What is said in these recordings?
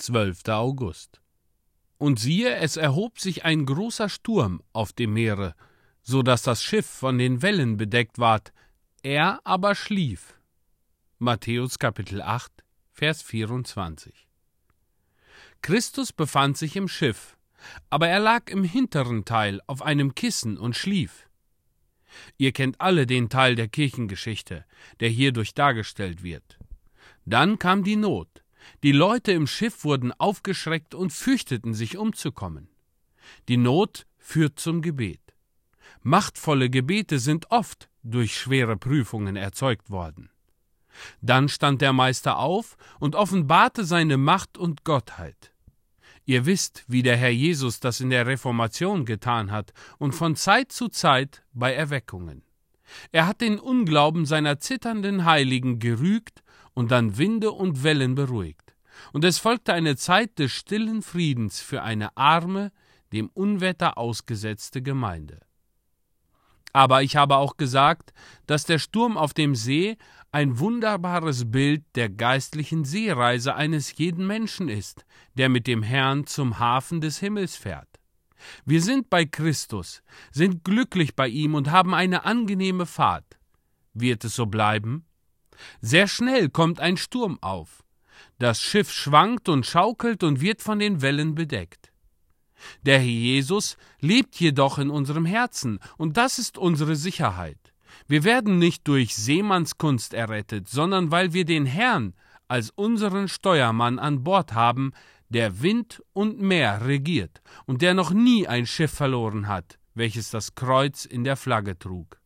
12. August. Und siehe, es erhob sich ein großer Sturm auf dem Meere, so dass das Schiff von den Wellen bedeckt ward, er aber schlief. Matthäus Kapitel 8, Vers 24. Christus befand sich im Schiff, aber er lag im hinteren Teil auf einem Kissen und schlief. Ihr kennt alle den Teil der Kirchengeschichte, der hierdurch dargestellt wird. Dann kam die Not, die Leute im Schiff wurden aufgeschreckt und fürchteten sich umzukommen. Die Not führt zum Gebet. Machtvolle Gebete sind oft durch schwere Prüfungen erzeugt worden. Dann stand der Meister auf und offenbarte seine Macht und Gottheit. Ihr wisst, wie der Herr Jesus das in der Reformation getan hat und von Zeit zu Zeit bei Erweckungen. Er hat den Unglauben seiner zitternden Heiligen gerügt und dann Winde und Wellen beruhigt. Und es folgte eine Zeit des stillen Friedens für eine arme, dem Unwetter ausgesetzte Gemeinde. Aber ich habe auch gesagt, dass der Sturm auf dem See ein wunderbares Bild der geistlichen Seereise eines jeden Menschen ist, der mit dem Herrn zum Hafen des Himmels fährt. Wir sind bei Christus, sind glücklich bei ihm und haben eine angenehme Fahrt. Wird es so bleiben? Sehr schnell kommt ein Sturm auf. Das Schiff schwankt und schaukelt und wird von den Wellen bedeckt. Der Herr Jesus lebt jedoch in unserem Herzen, und das ist unsere Sicherheit. Wir werden nicht durch Seemannskunst errettet, sondern weil wir den Herrn als unseren Steuermann an Bord haben, der Wind und Meer regiert und der noch nie ein Schiff verloren hat, welches das Kreuz in der Flagge trug.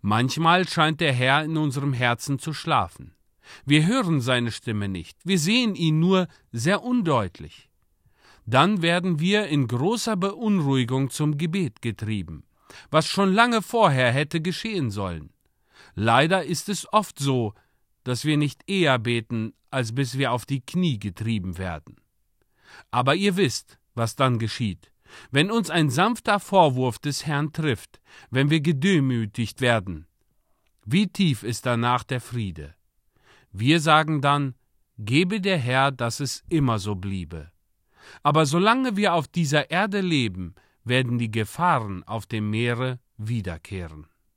Manchmal scheint der Herr in unserem Herzen zu schlafen. Wir hören seine Stimme nicht, wir sehen ihn nur sehr undeutlich. Dann werden wir in großer Beunruhigung zum Gebet getrieben, was schon lange vorher hätte geschehen sollen. Leider ist es oft so, dass wir nicht eher beten, als bis wir auf die Knie getrieben werden. Aber ihr wisst, was dann geschieht. Wenn uns ein sanfter Vorwurf des Herrn trifft, wenn wir gedemütigt werden, wie tief ist danach der Friede? Wir sagen dann, gebe der Herr, dass es immer so bliebe. Aber solange wir auf dieser Erde leben, werden die Gefahren auf dem Meere wiederkehren.